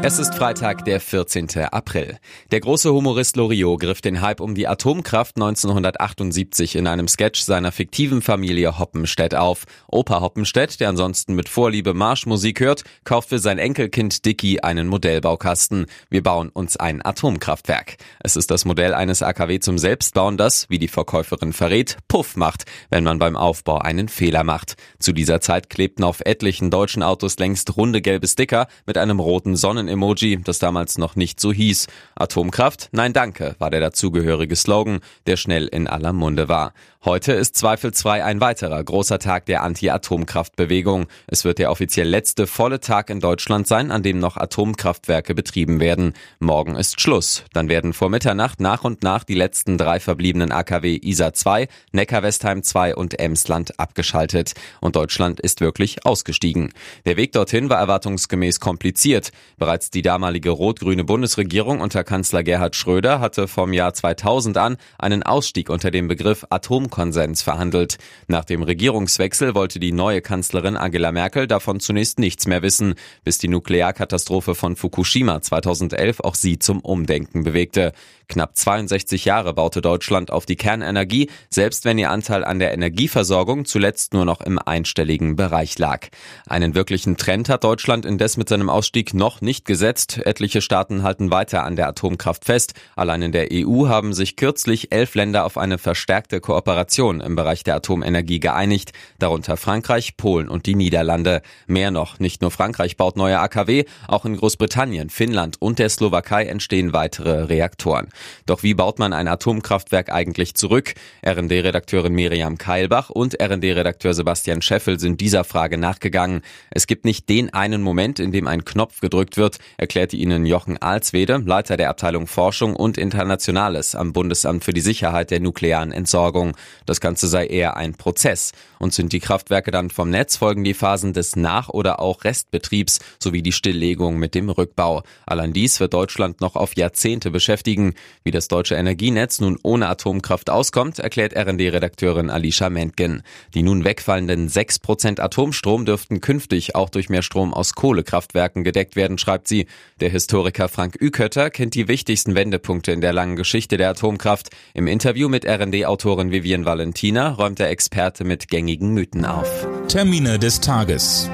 Es ist Freitag, der 14. April. Der große Humorist Loriot griff den Hype um die Atomkraft 1978 in einem Sketch seiner fiktiven Familie Hoppenstedt auf. Opa Hoppenstedt, der ansonsten mit Vorliebe Marschmusik hört, kauft für sein Enkelkind Dicky einen Modellbaukasten. Wir bauen uns ein Atomkraftwerk. Es ist das Modell eines AKW zum Selbstbauen, das, wie die Verkäuferin verrät, Puff macht, wenn man beim Aufbau einen Fehler macht. Zu dieser Zeit klebten auf etlichen deutschen Autos längst runde gelbe Sticker mit einem roten Sonnen Emoji, das damals noch nicht so hieß. Atomkraft? Nein, danke, war der dazugehörige Slogan, der schnell in aller Munde war. Heute ist zweifelsfrei ein weiterer großer Tag der Anti-Atomkraftbewegung. Es wird der offiziell letzte volle Tag in Deutschland sein, an dem noch Atomkraftwerke betrieben werden. Morgen ist Schluss. Dann werden vor Mitternacht nach und nach die letzten drei verbliebenen AKW ISA 2, Neckar-Westheim 2 und Emsland abgeschaltet. Und Deutschland ist wirklich ausgestiegen. Der Weg dorthin war erwartungsgemäß kompliziert. Bereits Bereits die damalige rot-grüne Bundesregierung unter Kanzler Gerhard Schröder hatte vom Jahr 2000 an einen Ausstieg unter dem Begriff Atomkonsens verhandelt. Nach dem Regierungswechsel wollte die neue Kanzlerin Angela Merkel davon zunächst nichts mehr wissen, bis die Nuklearkatastrophe von Fukushima 2011 auch sie zum Umdenken bewegte. Knapp 62 Jahre baute Deutschland auf die Kernenergie, selbst wenn ihr Anteil an der Energieversorgung zuletzt nur noch im einstelligen Bereich lag. Einen wirklichen Trend hat Deutschland indes mit seinem Ausstieg noch nicht gesetzt. Etliche Staaten halten weiter an der Atomkraft fest. Allein in der EU haben sich kürzlich elf Länder auf eine verstärkte Kooperation im Bereich der Atomenergie geeinigt, darunter Frankreich, Polen und die Niederlande. Mehr noch, nicht nur Frankreich baut neue AKW, auch in Großbritannien, Finnland und der Slowakei entstehen weitere Reaktoren. Doch wie baut man ein Atomkraftwerk eigentlich zurück? RD-Redakteurin Miriam Keilbach und RD-Redakteur Sebastian Scheffel sind dieser Frage nachgegangen. Es gibt nicht den einen Moment, in dem ein Knopf gedrückt wird, erklärte ihnen Jochen Alswede, Leiter der Abteilung Forschung und Internationales am Bundesamt für die Sicherheit der nuklearen Entsorgung. Das Ganze sei eher ein Prozess. Und sind die Kraftwerke dann vom Netz, folgen die Phasen des Nach- oder auch Restbetriebs sowie die Stilllegung mit dem Rückbau. Allein dies wird Deutschland noch auf Jahrzehnte beschäftigen. Wie das deutsche Energienetz nun ohne Atomkraft auskommt, erklärt RD-Redakteurin Alicia Mentgen. Die nun wegfallenden 6% Atomstrom dürften künftig auch durch mehr Strom aus Kohlekraftwerken gedeckt werden, schreibt sie. Der Historiker Frank Ükötter kennt die wichtigsten Wendepunkte in der langen Geschichte der Atomkraft. Im Interview mit RD-Autorin Vivian Valentina räumt der Experte mit gängigen Mythen auf. Termine des Tages.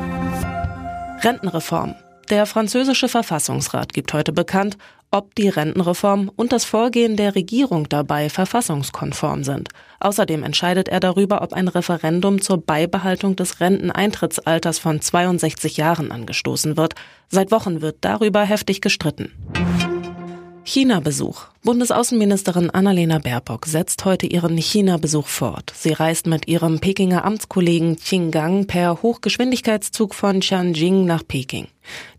Rentenreform. Der französische Verfassungsrat gibt heute bekannt, ob die Rentenreform und das Vorgehen der Regierung dabei verfassungskonform sind. Außerdem entscheidet er darüber, ob ein Referendum zur Beibehaltung des Renteneintrittsalters von 62 Jahren angestoßen wird. Seit Wochen wird darüber heftig gestritten. China-Besuch. Bundesaußenministerin Annalena Baerbock setzt heute ihren China-Besuch fort. Sie reist mit ihrem Pekinger Amtskollegen Qin Gang per Hochgeschwindigkeitszug von Tianjin nach Peking.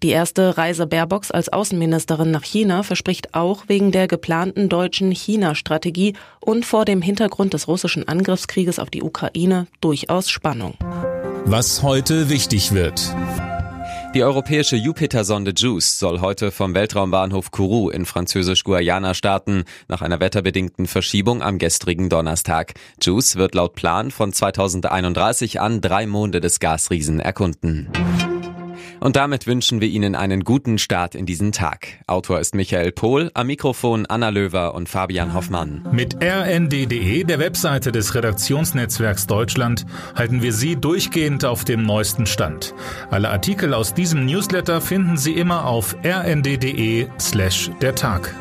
Die erste Reise Baerbocks als Außenministerin nach China verspricht auch wegen der geplanten deutschen China-Strategie und vor dem Hintergrund des russischen Angriffskrieges auf die Ukraine durchaus Spannung. Was heute wichtig wird. Die europäische Jupiter-Sonde JUICE soll heute vom Weltraumbahnhof Kourou in französisch-Guayana starten, nach einer wetterbedingten Verschiebung am gestrigen Donnerstag. JUICE wird laut Plan von 2031 an drei Monde des Gasriesen erkunden. Und damit wünschen wir Ihnen einen guten Start in diesen Tag. Autor ist Michael Pohl, am Mikrofon Anna Löwer und Fabian Hoffmann. Mit rnd.de, der Webseite des Redaktionsnetzwerks Deutschland, halten wir Sie durchgehend auf dem neuesten Stand. Alle Artikel aus diesem Newsletter finden Sie immer auf rnd.de slash der Tag.